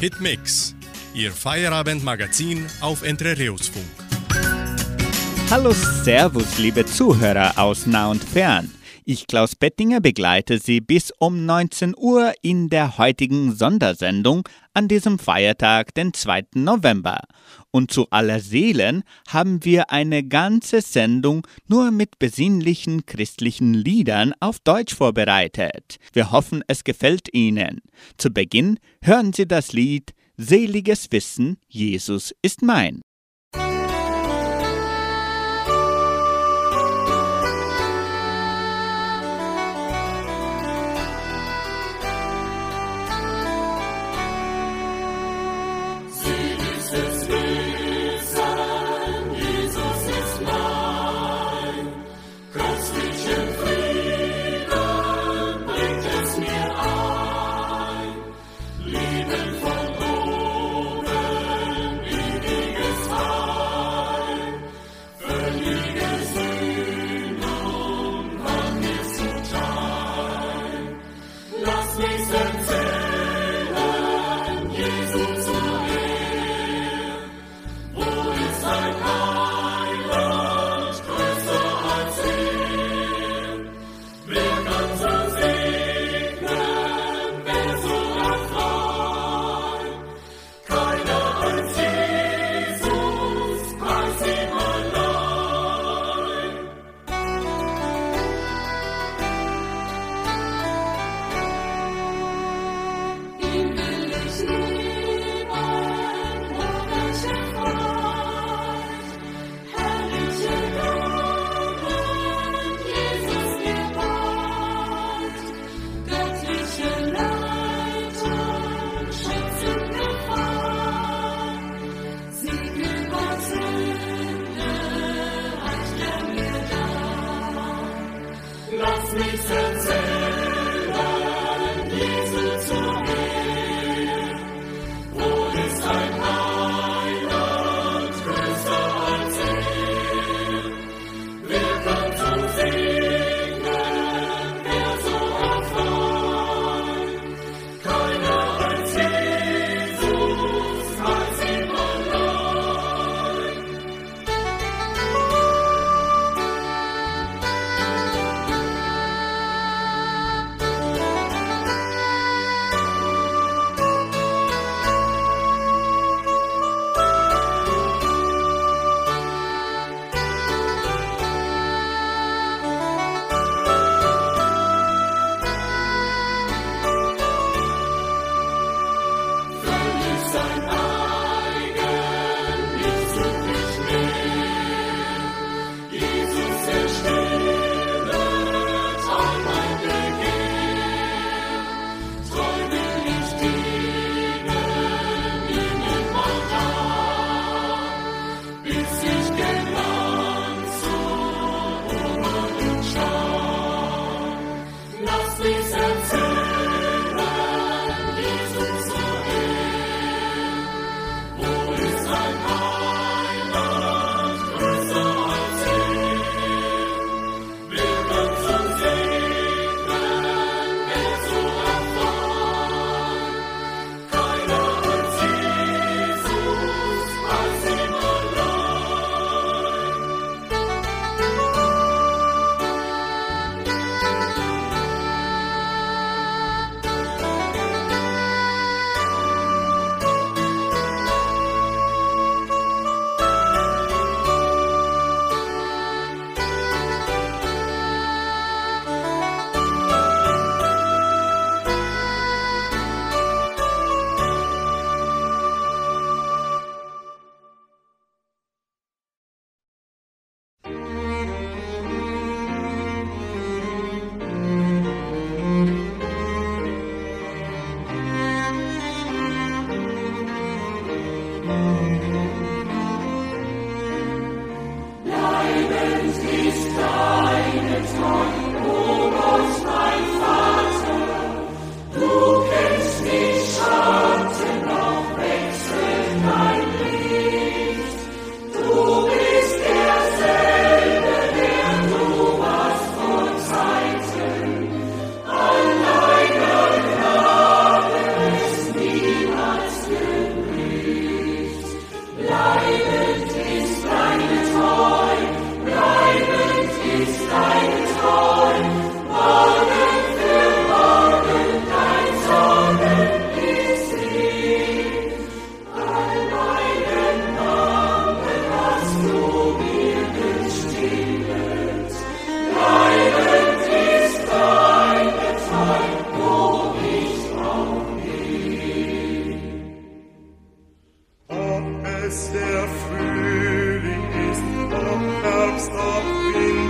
Hitmix, Ihr Feierabendmagazin auf Entrerios-Funk. Hallo, Servus, liebe Zuhörer aus nah und fern. Ich, Klaus Bettinger, begleite Sie bis um 19 Uhr in der heutigen Sondersendung an diesem Feiertag, den 2. November. Und zu aller Seelen haben wir eine ganze Sendung nur mit besinnlichen christlichen Liedern auf Deutsch vorbereitet. Wir hoffen, es gefällt Ihnen. Zu Beginn hören Sie das Lied Seliges Wissen, Jesus ist mein. bis der Frühling ist, ob Herbst, ob Winter.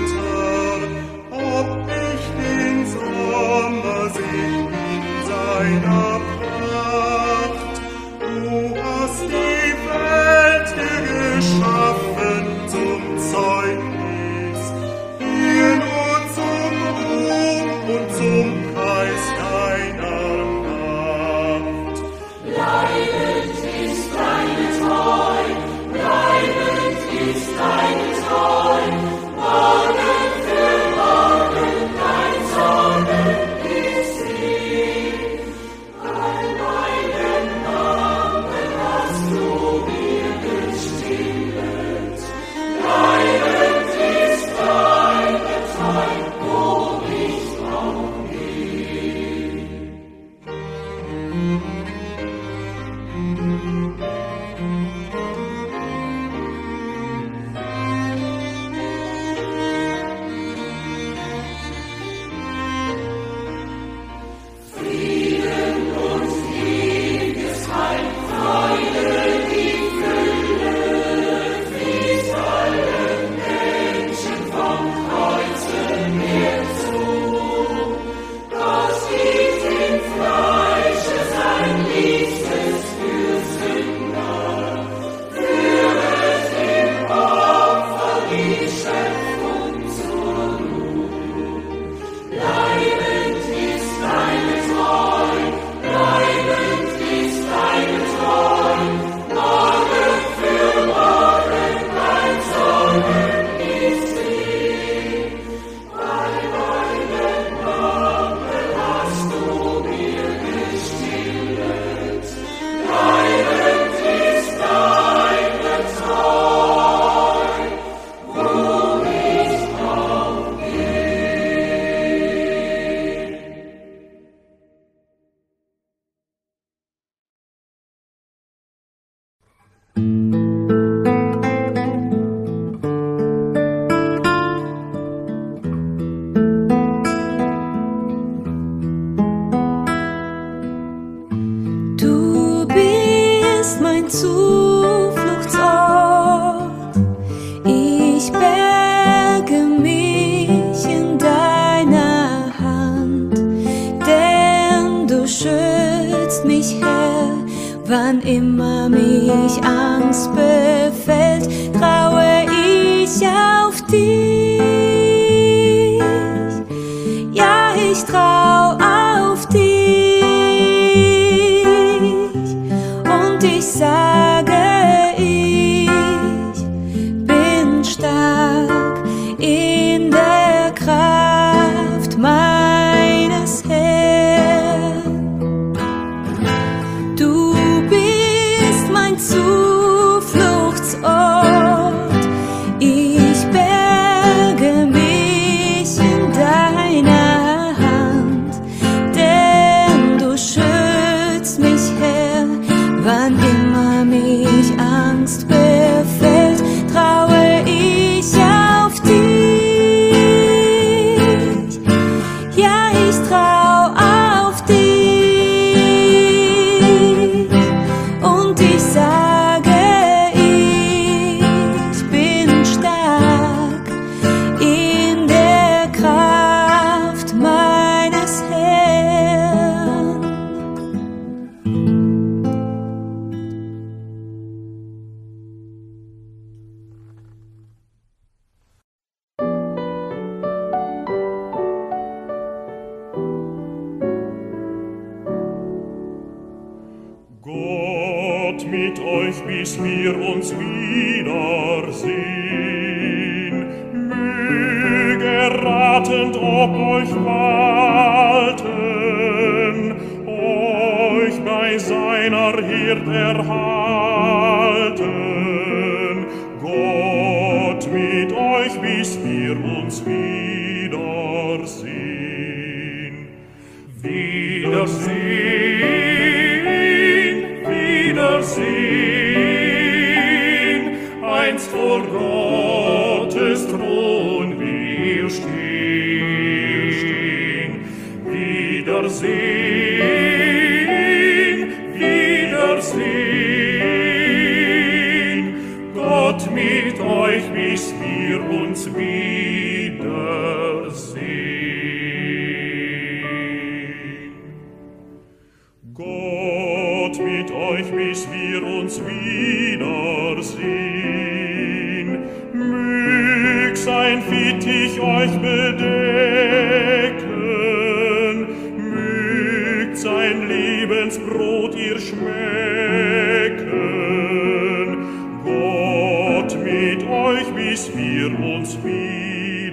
uns wiedersehen,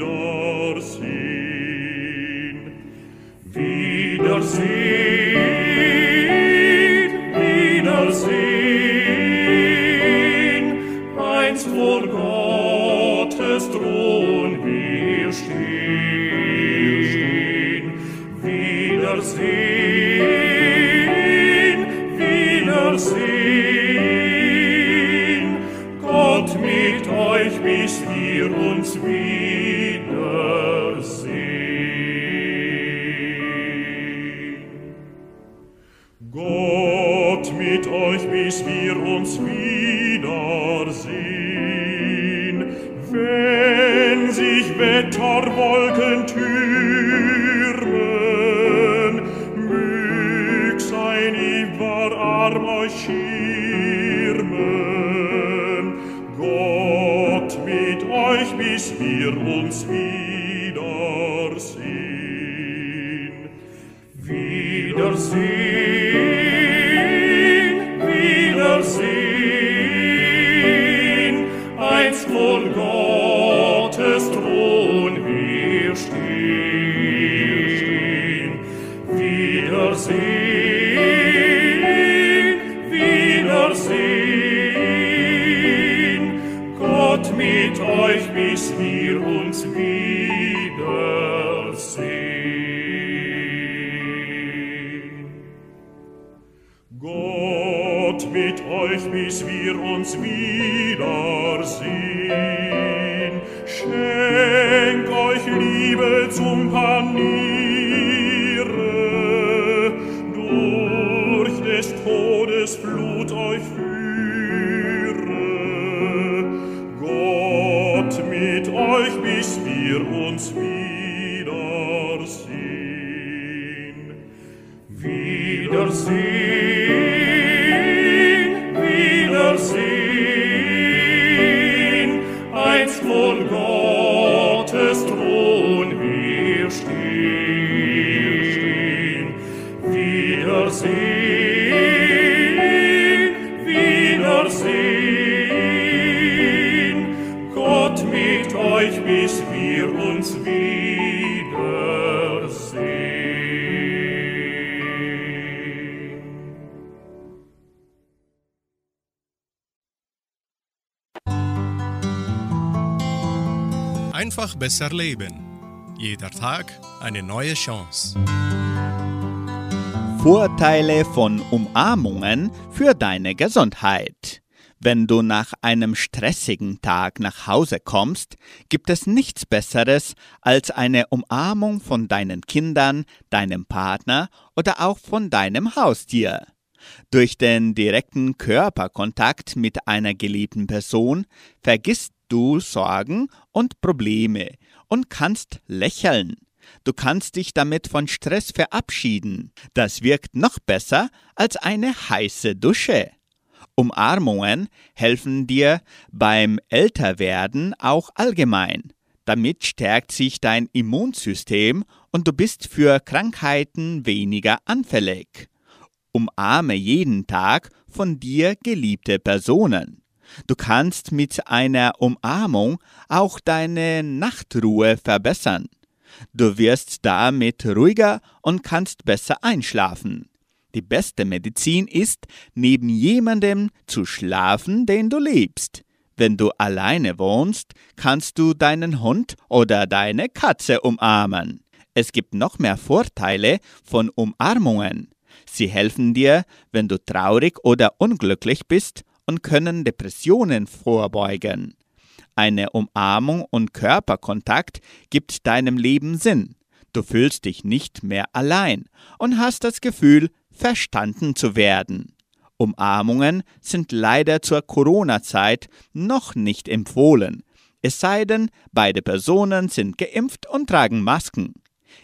wiedersehen. euch führe. Gott mit euch, bis wir uns wieder besser leben. Jeder Tag eine neue Chance. Vorteile von Umarmungen für deine Gesundheit. Wenn du nach einem stressigen Tag nach Hause kommst, gibt es nichts Besseres als eine Umarmung von deinen Kindern, deinem Partner oder auch von deinem Haustier. Durch den direkten Körperkontakt mit einer geliebten Person vergisst du Sorgen und Probleme und kannst lächeln. Du kannst dich damit von Stress verabschieden. Das wirkt noch besser als eine heiße Dusche. Umarmungen helfen dir beim Älterwerden auch allgemein. Damit stärkt sich dein Immunsystem und du bist für Krankheiten weniger anfällig. Umarme jeden Tag von dir geliebte Personen. Du kannst mit einer Umarmung auch deine Nachtruhe verbessern. Du wirst damit ruhiger und kannst besser einschlafen. Die beste Medizin ist, neben jemandem zu schlafen, den du liebst. Wenn du alleine wohnst, kannst du deinen Hund oder deine Katze umarmen. Es gibt noch mehr Vorteile von Umarmungen. Sie helfen dir, wenn du traurig oder unglücklich bist und können Depressionen vorbeugen. Eine Umarmung und Körperkontakt gibt deinem Leben Sinn. Du fühlst dich nicht mehr allein und hast das Gefühl, verstanden zu werden. Umarmungen sind leider zur Corona-Zeit noch nicht empfohlen, es sei denn, beide Personen sind geimpft und tragen Masken.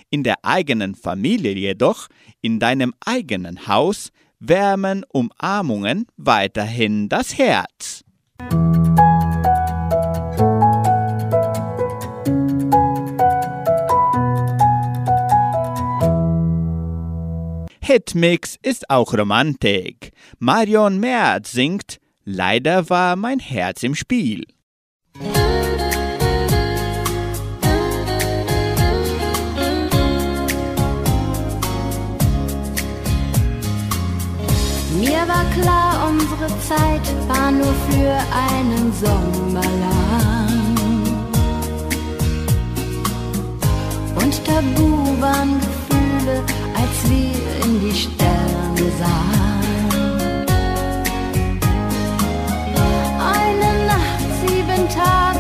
In der eigenen Familie jedoch, in deinem eigenen Haus, wärmen Umarmungen weiterhin das Herz. Hitmix ist auch Romantik. Marion Merz singt Leider war mein Herz im Spiel. Mir war klar, unsere Zeit war nur für einen Sommer lang. Und tabu waren Gefühle, als wir in die Sterne sahen. Eine Nacht, sieben Tage.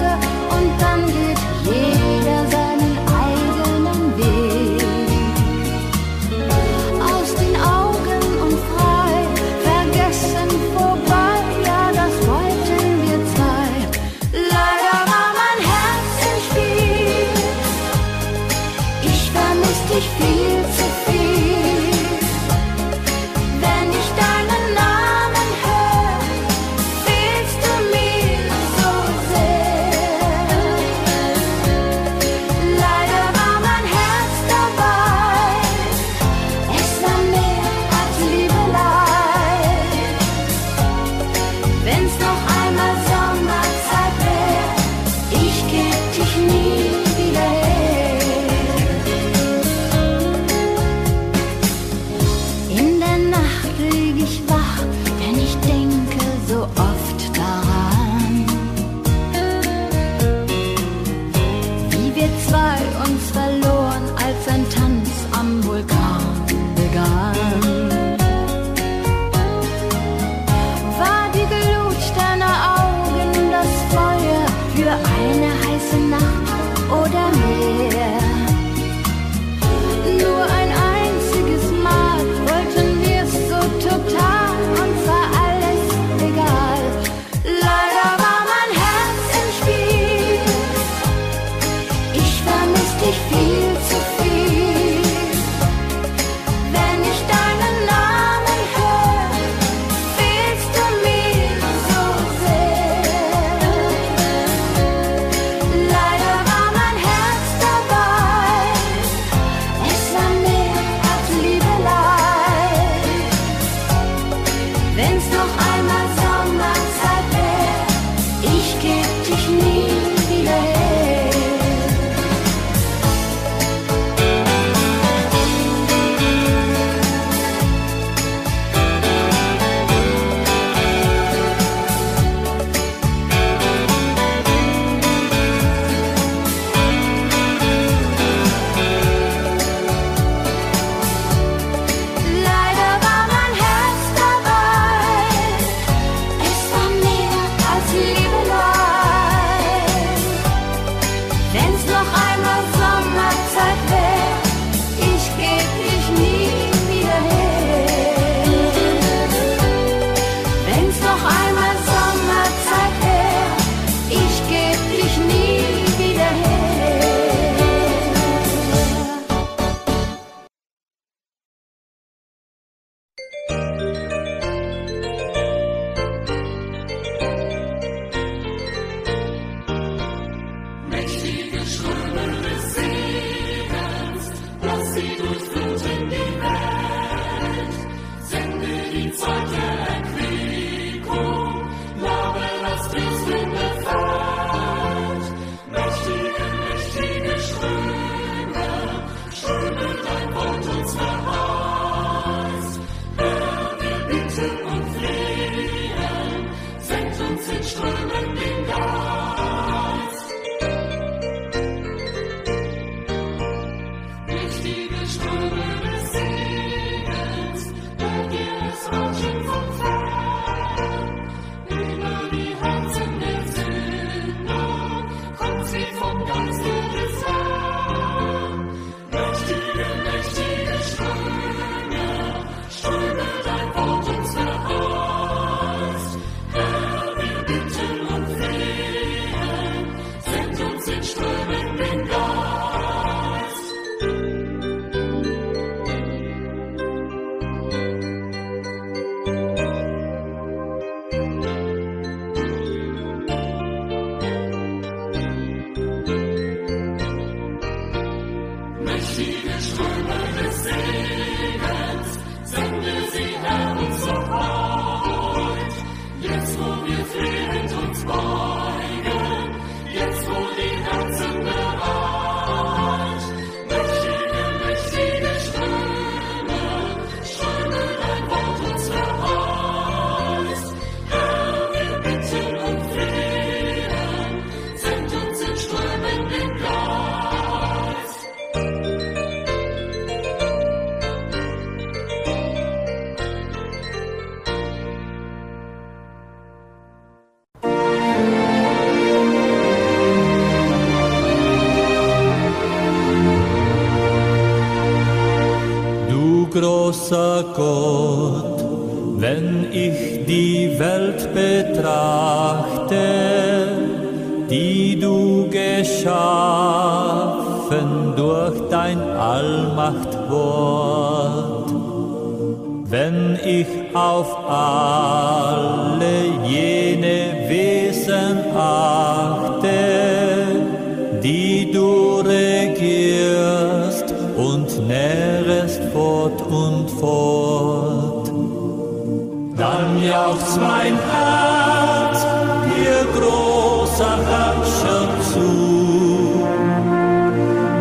Dann jauchzt mein Herz dir großer Herrscher zu.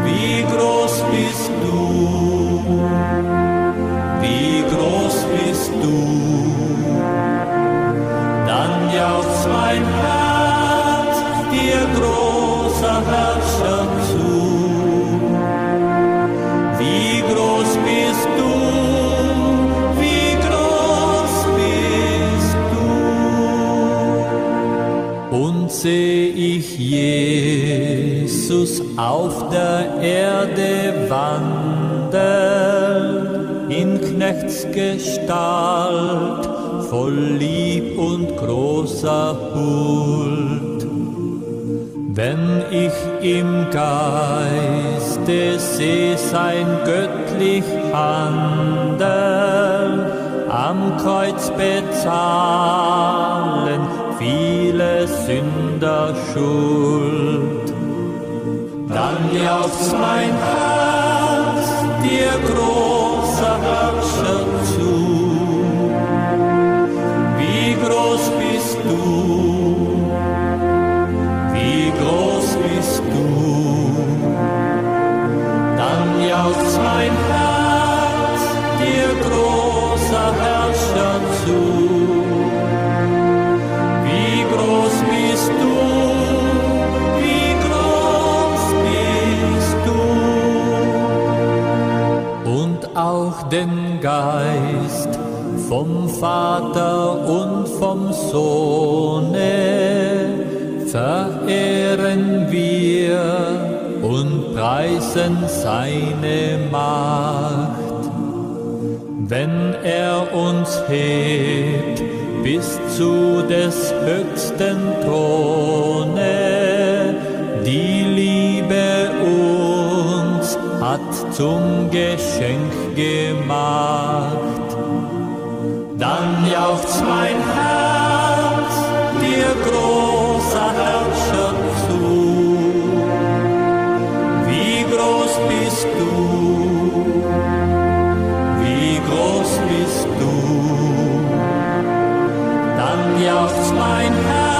Wie groß bist du, wie groß bist du, dann jauchzt mein Herz dir großer Herrscher zu. Seh ich Jesus auf der Erde wandeln, in Knechtsgestalt, voll Lieb und großer Huld. Wenn ich im Geiste seh sein göttlich Handeln, am Kreuz bezahlen viele Sünder Schuld, dann jauchzt mein Herz dir großer Herrscher zu. Wie groß bist du? wie groß bist du? Dann jauchzt mein Herz dir großer Herrscher den Geist vom Vater und vom Sohne verehren wir und preisen seine Macht. Wenn er uns hebt bis zu des höchsten Throne, die zum Geschenk gemacht. Dann jauchzt mein Herz dir großer Herrscher zu. Wie groß bist du, wie groß bist du, dann jauchzt mein Herz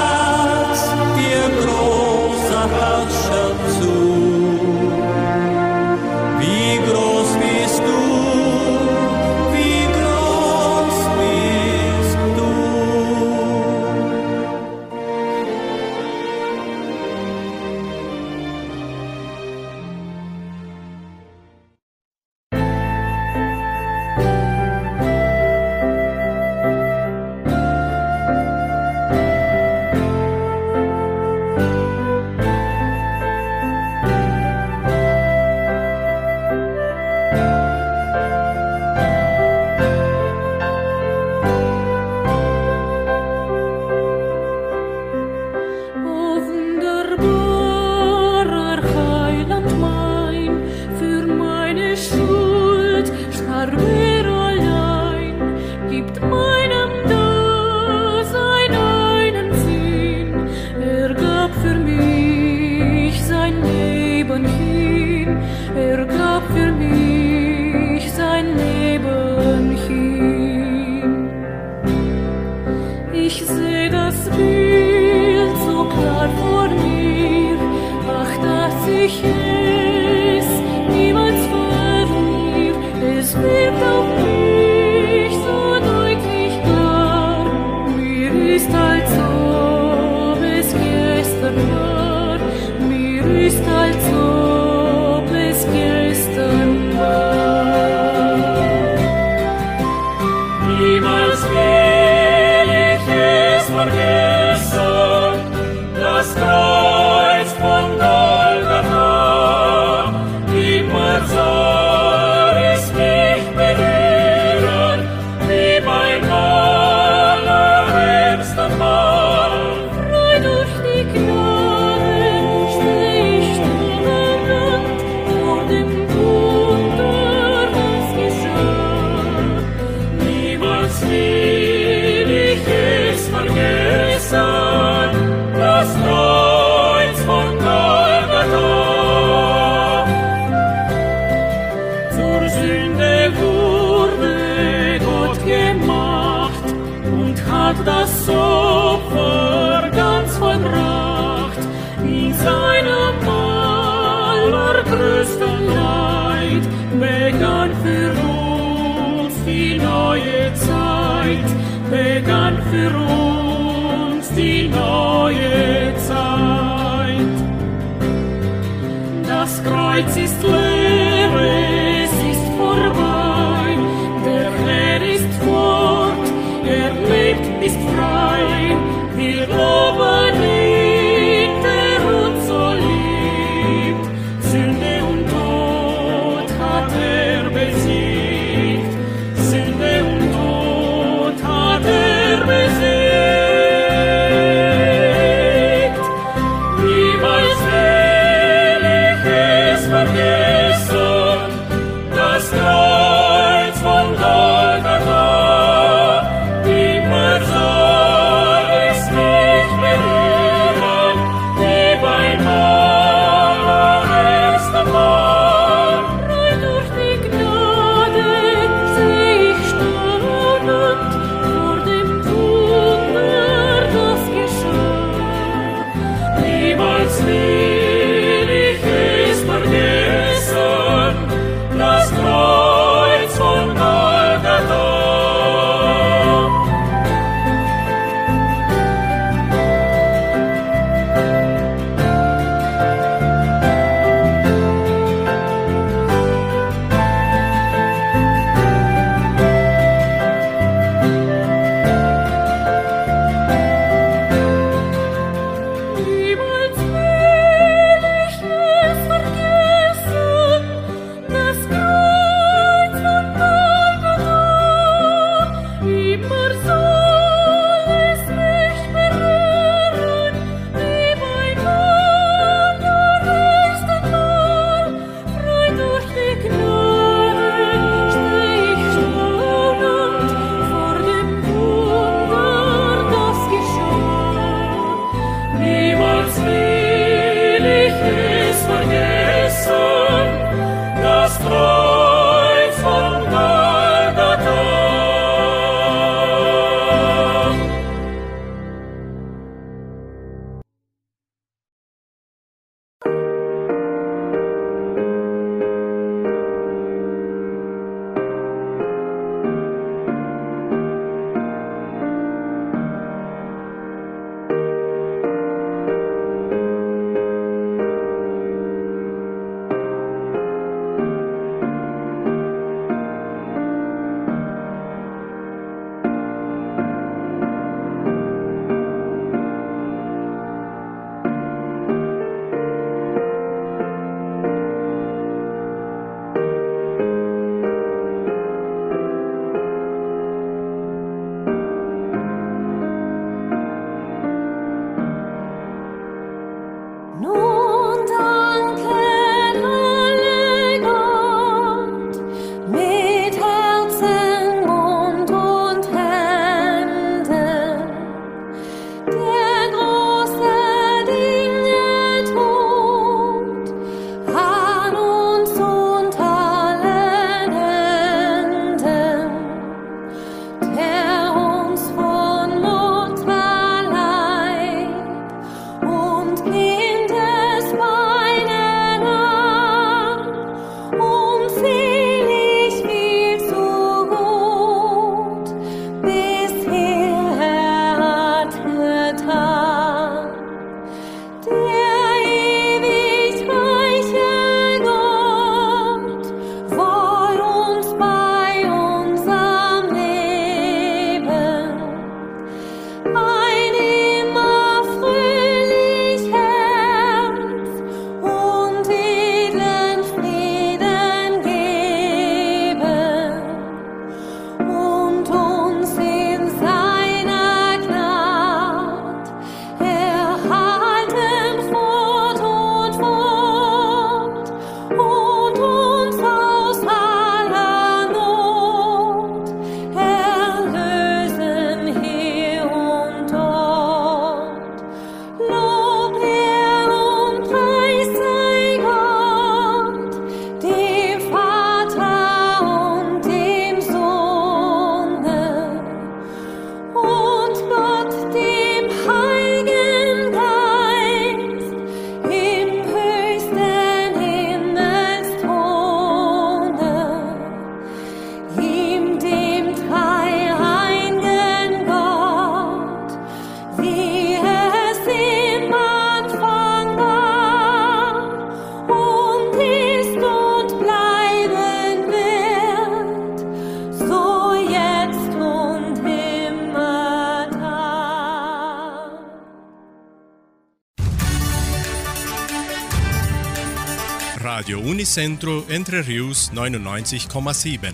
Unicentro Entre Rius 99,7.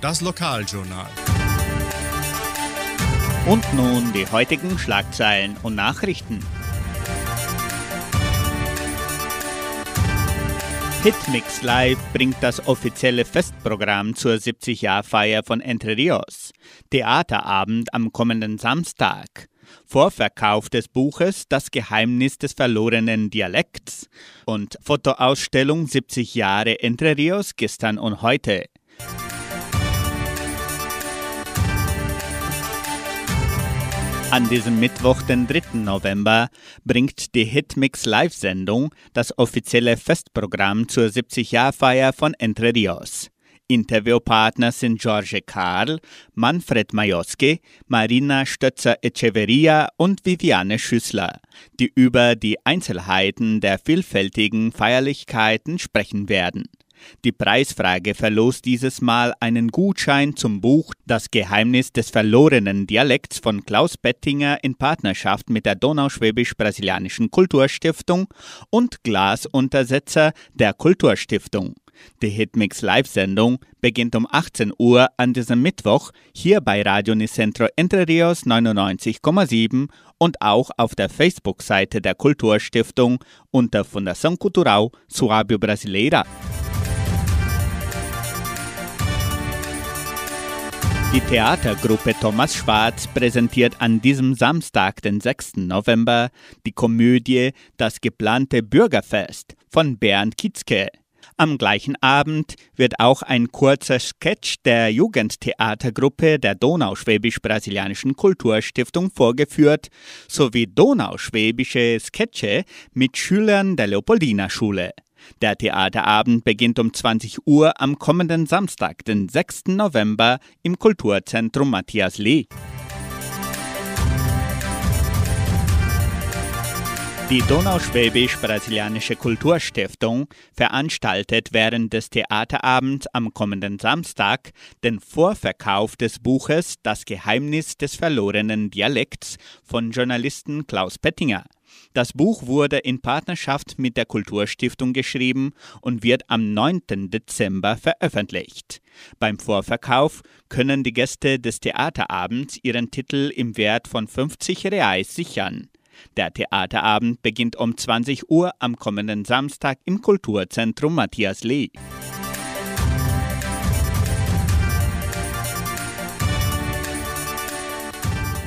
Das Lokaljournal. Und nun die heutigen Schlagzeilen und Nachrichten. Hitmix Live bringt das offizielle Festprogramm zur 70-Jahr-Feier von Entre Rios. Theaterabend am kommenden Samstag. Vorverkauf des Buches Das Geheimnis des verlorenen Dialekts und Fotoausstellung 70 Jahre Entre Rios gestern und heute. An diesem Mittwoch, den 3. November, bringt die Hitmix Live-Sendung das offizielle Festprogramm zur 70-Jahr-Feier von Entre Rios. Interviewpartner sind George Karl, Manfred Majoski, Marina Stötzer-Echeverria und Viviane Schüssler, die über die Einzelheiten der vielfältigen Feierlichkeiten sprechen werden. Die Preisfrage verlost dieses Mal einen Gutschein zum Buch Das Geheimnis des verlorenen Dialekts von Klaus Bettinger in Partnerschaft mit der Donauschwäbisch-Brasilianischen Kulturstiftung und Glasuntersetzer der Kulturstiftung. Die Hitmix Live-Sendung beginnt um 18 Uhr an diesem Mittwoch hier bei Radio Nicentro Entre Rios 99,7 und auch auf der Facebook-Seite der Kulturstiftung unter Fundação Cultural Suábio Brasileira. Die Theatergruppe Thomas Schwarz präsentiert an diesem Samstag, den 6. November, die Komödie Das geplante Bürgerfest von Bernd Kitzke. Am gleichen Abend wird auch ein kurzer Sketch der Jugendtheatergruppe der Donauschwäbisch-Brasilianischen Kulturstiftung vorgeführt, sowie donauschwäbische Sketche mit Schülern der Leopoldina-Schule. Der Theaterabend beginnt um 20 Uhr am kommenden Samstag, den 6. November, im Kulturzentrum Matthias Lee. Die Donauschwäbisch-Brasilianische Kulturstiftung veranstaltet während des Theaterabends am kommenden Samstag den Vorverkauf des Buches Das Geheimnis des verlorenen Dialekts von Journalisten Klaus Pettinger. Das Buch wurde in Partnerschaft mit der Kulturstiftung geschrieben und wird am 9. Dezember veröffentlicht. Beim Vorverkauf können die Gäste des Theaterabends ihren Titel im Wert von 50 Reais sichern. Der Theaterabend beginnt um 20 Uhr am kommenden Samstag im Kulturzentrum Matthias Lee.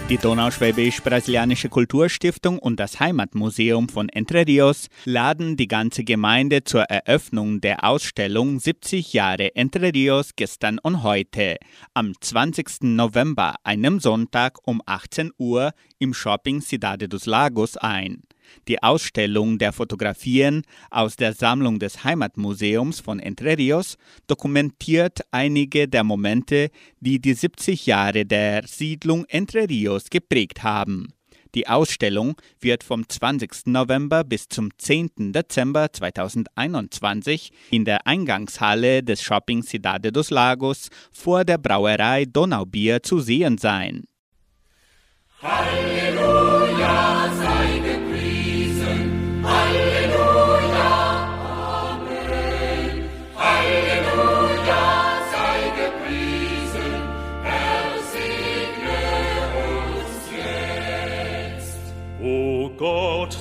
Die Donauschwäbisch-Brasilianische Kulturstiftung und das Heimatmuseum von Entre Rios laden die ganze Gemeinde zur Eröffnung der Ausstellung 70 Jahre Entre Rios gestern und heute am 20. November, einem Sonntag um 18 Uhr im Shopping Cidade dos Lagos ein. Die Ausstellung der Fotografien aus der Sammlung des Heimatmuseums von Entre Rios dokumentiert einige der Momente, die die 70 Jahre der Siedlung Entre Rios geprägt haben. Die Ausstellung wird vom 20. November bis zum 10. Dezember 2021 in der Eingangshalle des Shopping Cidade dos Lagos vor der Brauerei Donaubier zu sehen sein. Halleluja,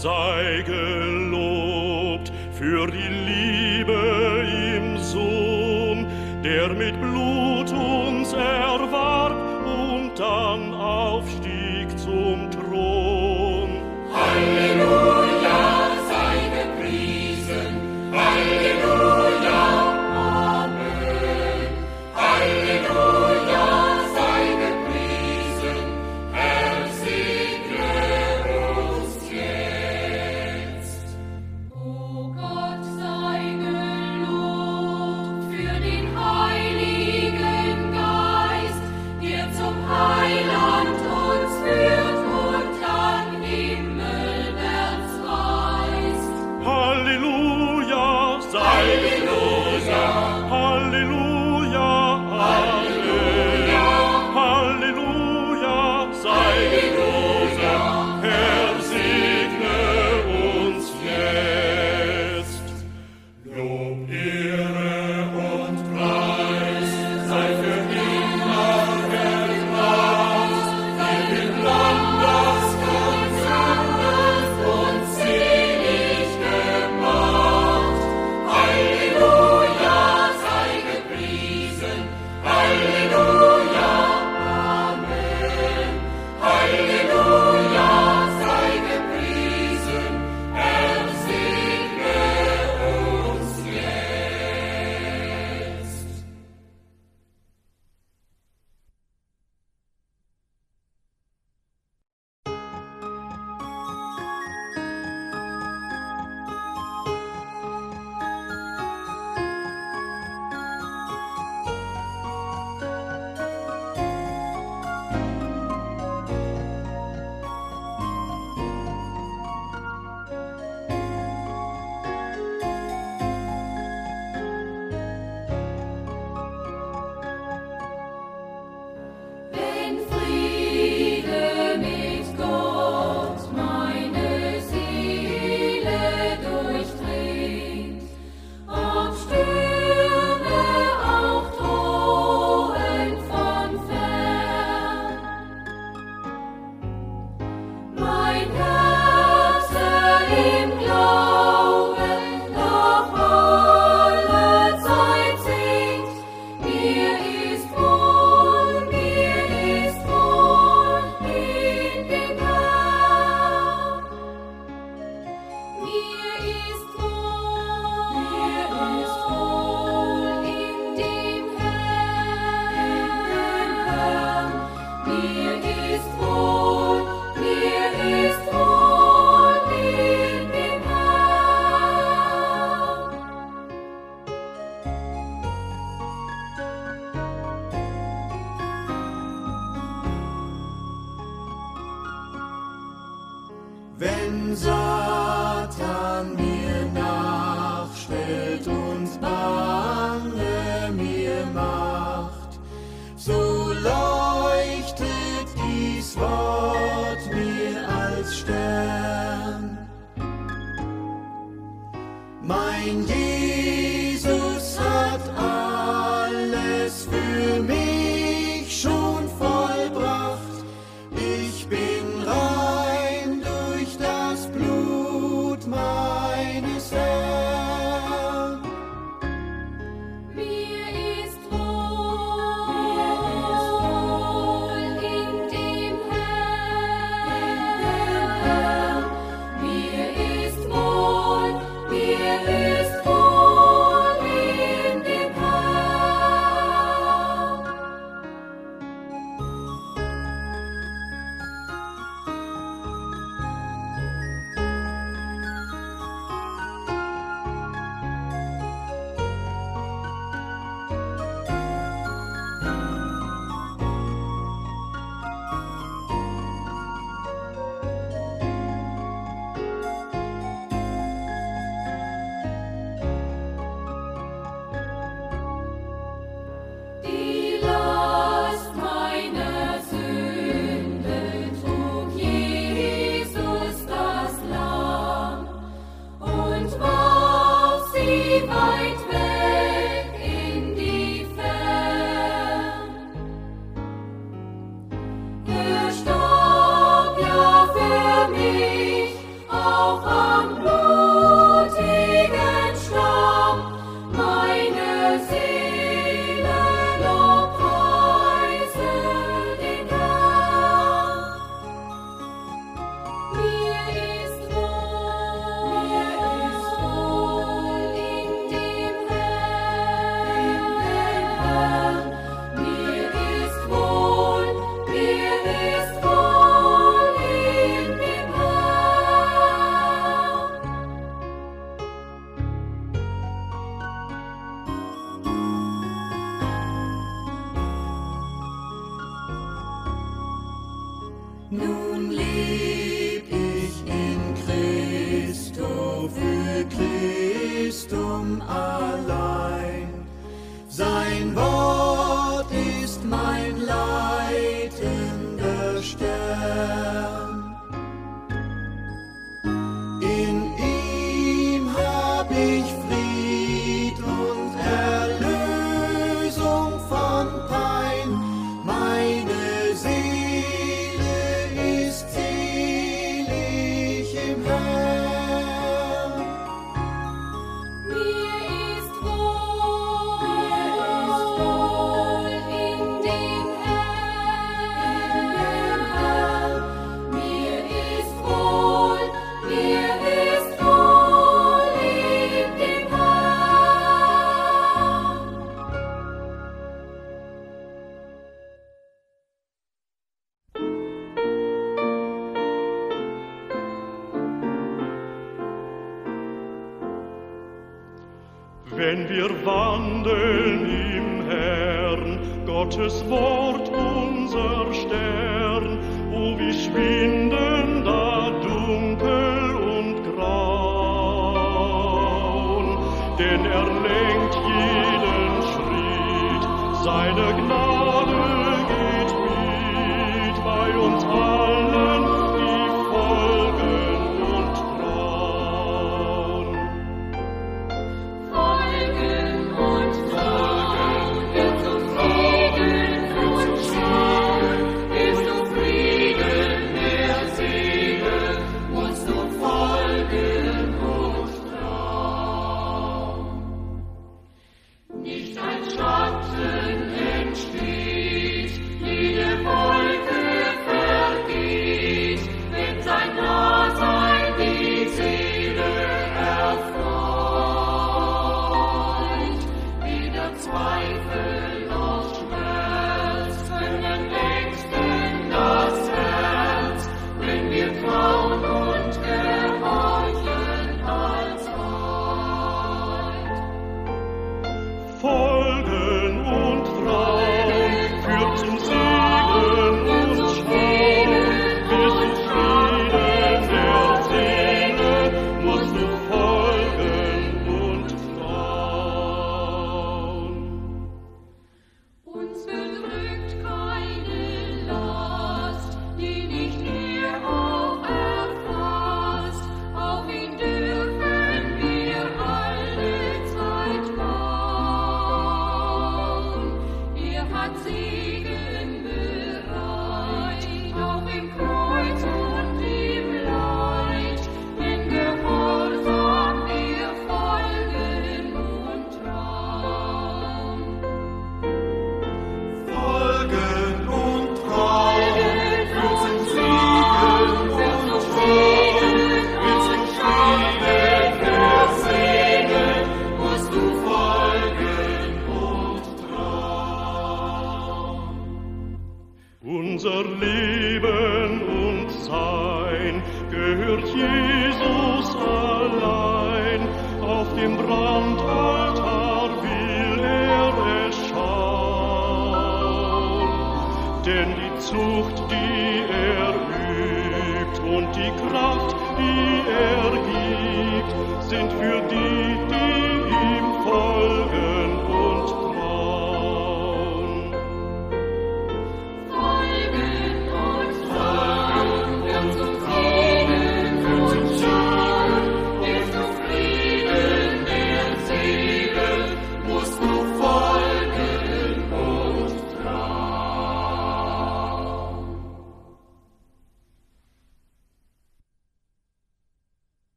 sei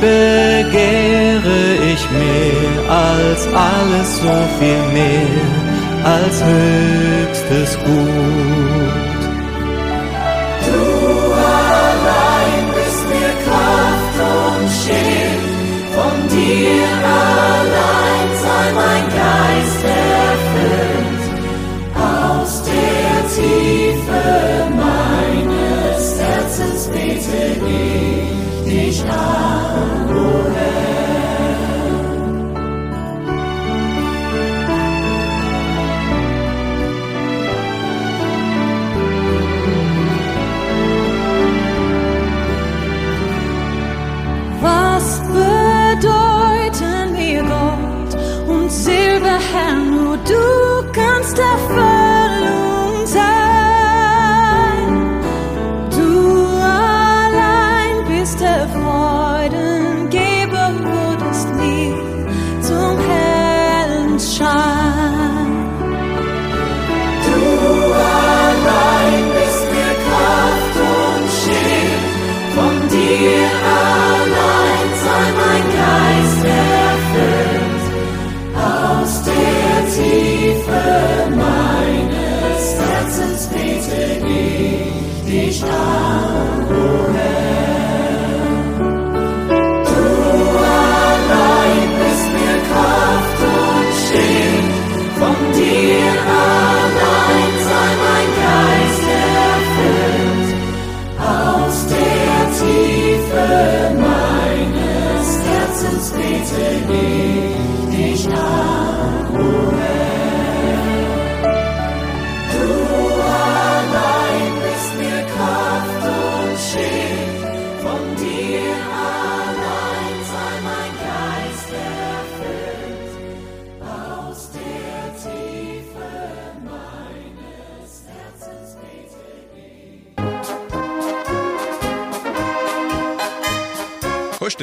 begehre ich mehr als alles so viel mehr als höchstes Gut.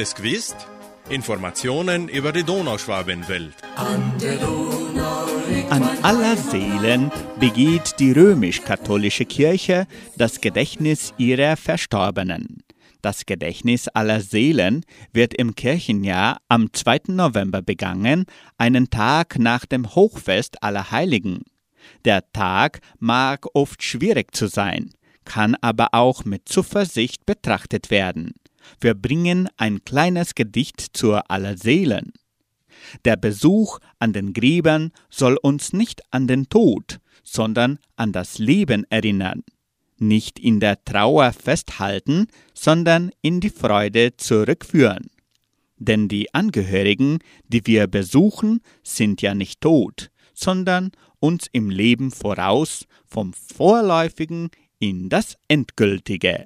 es gewusst? Informationen über die Donauschwabenwelt. An, aller Seelen begeht die römisch-katholische Kirche das Gedächtnis ihrer Verstorbenen. Das Gedächtnis aller Seelen wird im Kirchenjahr am 2. November begangen, einen Tag nach dem Hochfest aller Heiligen. Der Tag mag oft schwierig zu sein, kann aber auch mit Zuversicht betrachtet werden. Wir bringen ein kleines Gedicht zur aller Seelen. Der Besuch an den Gräbern soll uns nicht an den Tod, sondern an das Leben erinnern. Nicht in der Trauer festhalten, sondern in die Freude zurückführen. Denn die Angehörigen, die wir besuchen, sind ja nicht tot, sondern uns im Leben voraus vom Vorläufigen in das Endgültige.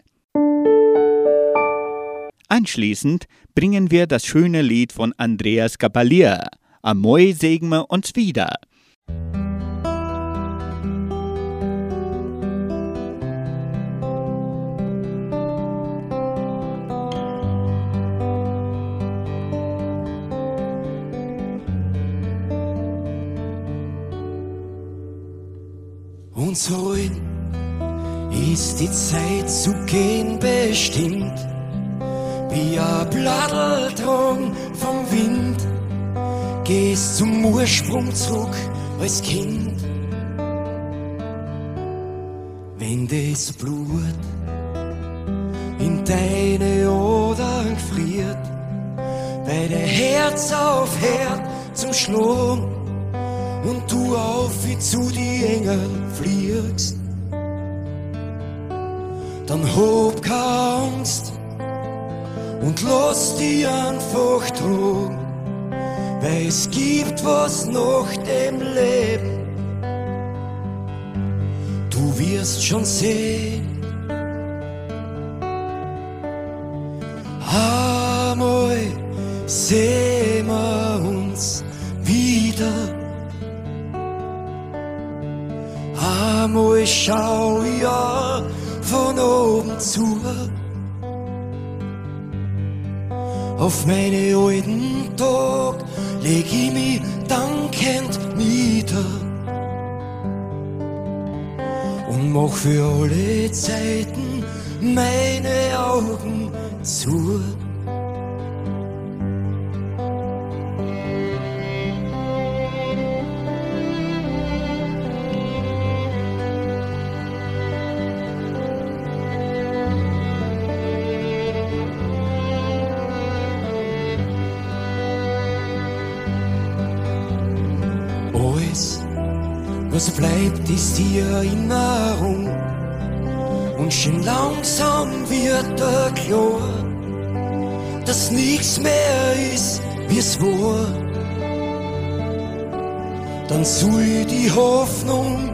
Anschließend bringen wir das schöne Lied von Andreas Gabalier. Amoy segne uns wieder. Uns heute ist die Zeit zu gehen bestimmt, wie ein Blatteldrang vom Wind. Gehst zum Ursprung zurück als Kind. Wenn das Blut in deine Adern gefriert, bei der Herz auf Herd zum Schlagen und du auf wie zu die Engel fliegst, dann hab keine Angst und lass dich einfach tragen, weil es gibt was nach dem Leben. Du wirst schon sehen. Einmal sehen wir uns wieder. Einmal schau ich ja von oben zu auf meine alten Tag leg ich mich dankend nieder und mach für alle Zeiten meine Augen zu. Ist die Erinnerung. Und schon langsam wird er klar, dass nichts mehr ist, wie es war. Dann soll die Hoffnung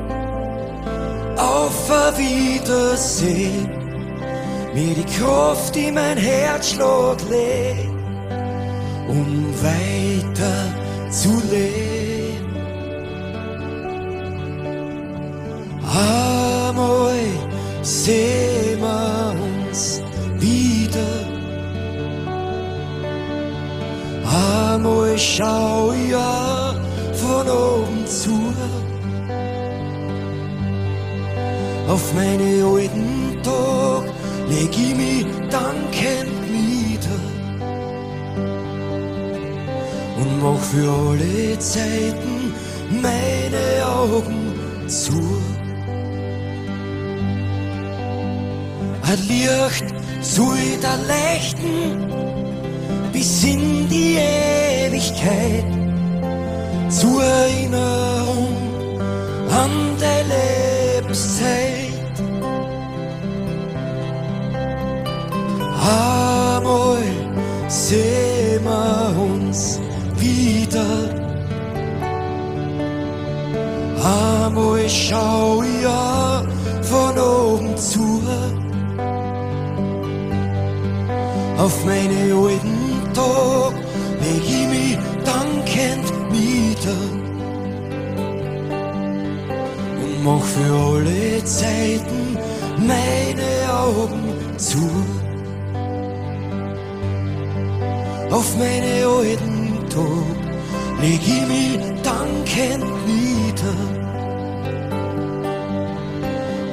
auf ein Wiedersehen mir die Kraft in mein Herzschlag legt, um weiter zu leben. Einmal sehen wir uns wieder. Einmal schau ja von oben zu auf meine alten Tag leg ich mich dankend nieder und mach für alle Zeiten meine Augen zu. Ein Licht soll da leuchten bis in die Ewigkeit zur Erinnerung an die Lebenszeit. Einmal sehen wir uns wieder. Einmal schau ich ja von oben zu auf meine alten Tag leg ich mich dankend nieder und mach für alle Zeiten meine Augen zu. Auf meine alten Tag leg ich mich dankend nieder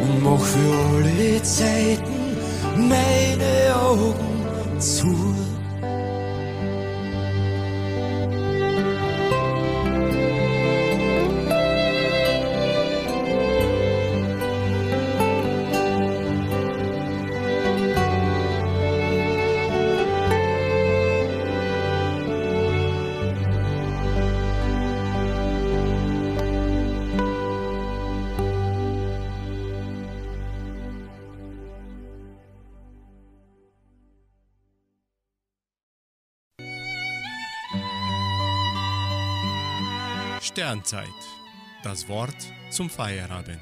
und mach für alle Zeiten meine Augen zu. Sternzeit. Das Wort zum Feierabend.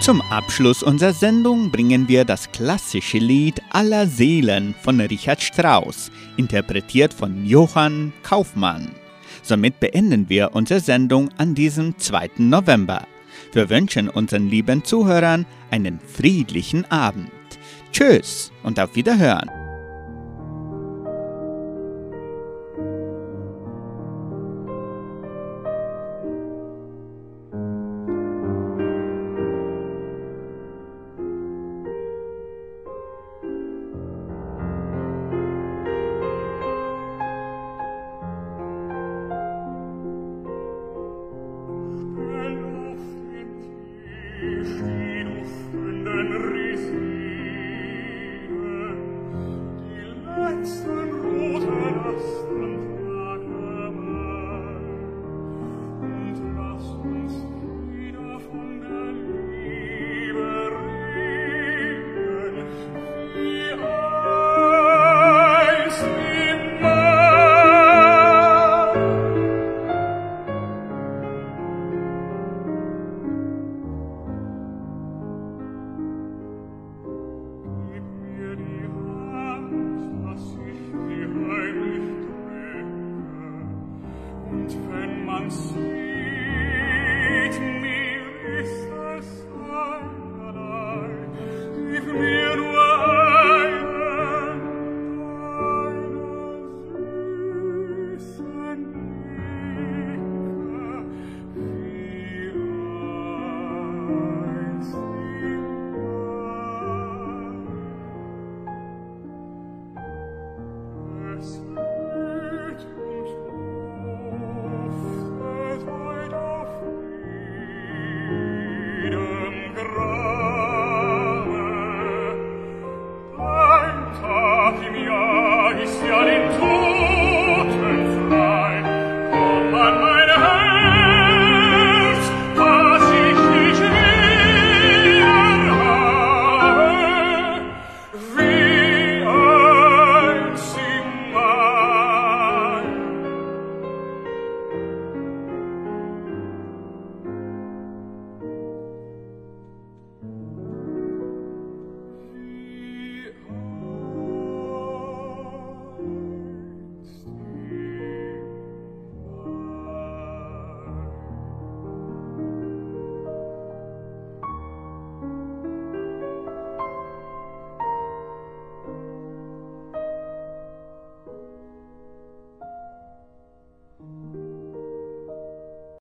Zum Abschluss unserer Sendung bringen wir das klassische Lied Aller Seelen von Richard Strauss, interpretiert von Johann Kaufmann. Somit beenden wir unsere Sendung an diesem 2. November. Wir wünschen unseren lieben Zuhörern einen friedlichen Abend. Tschüss und auf Wiederhören.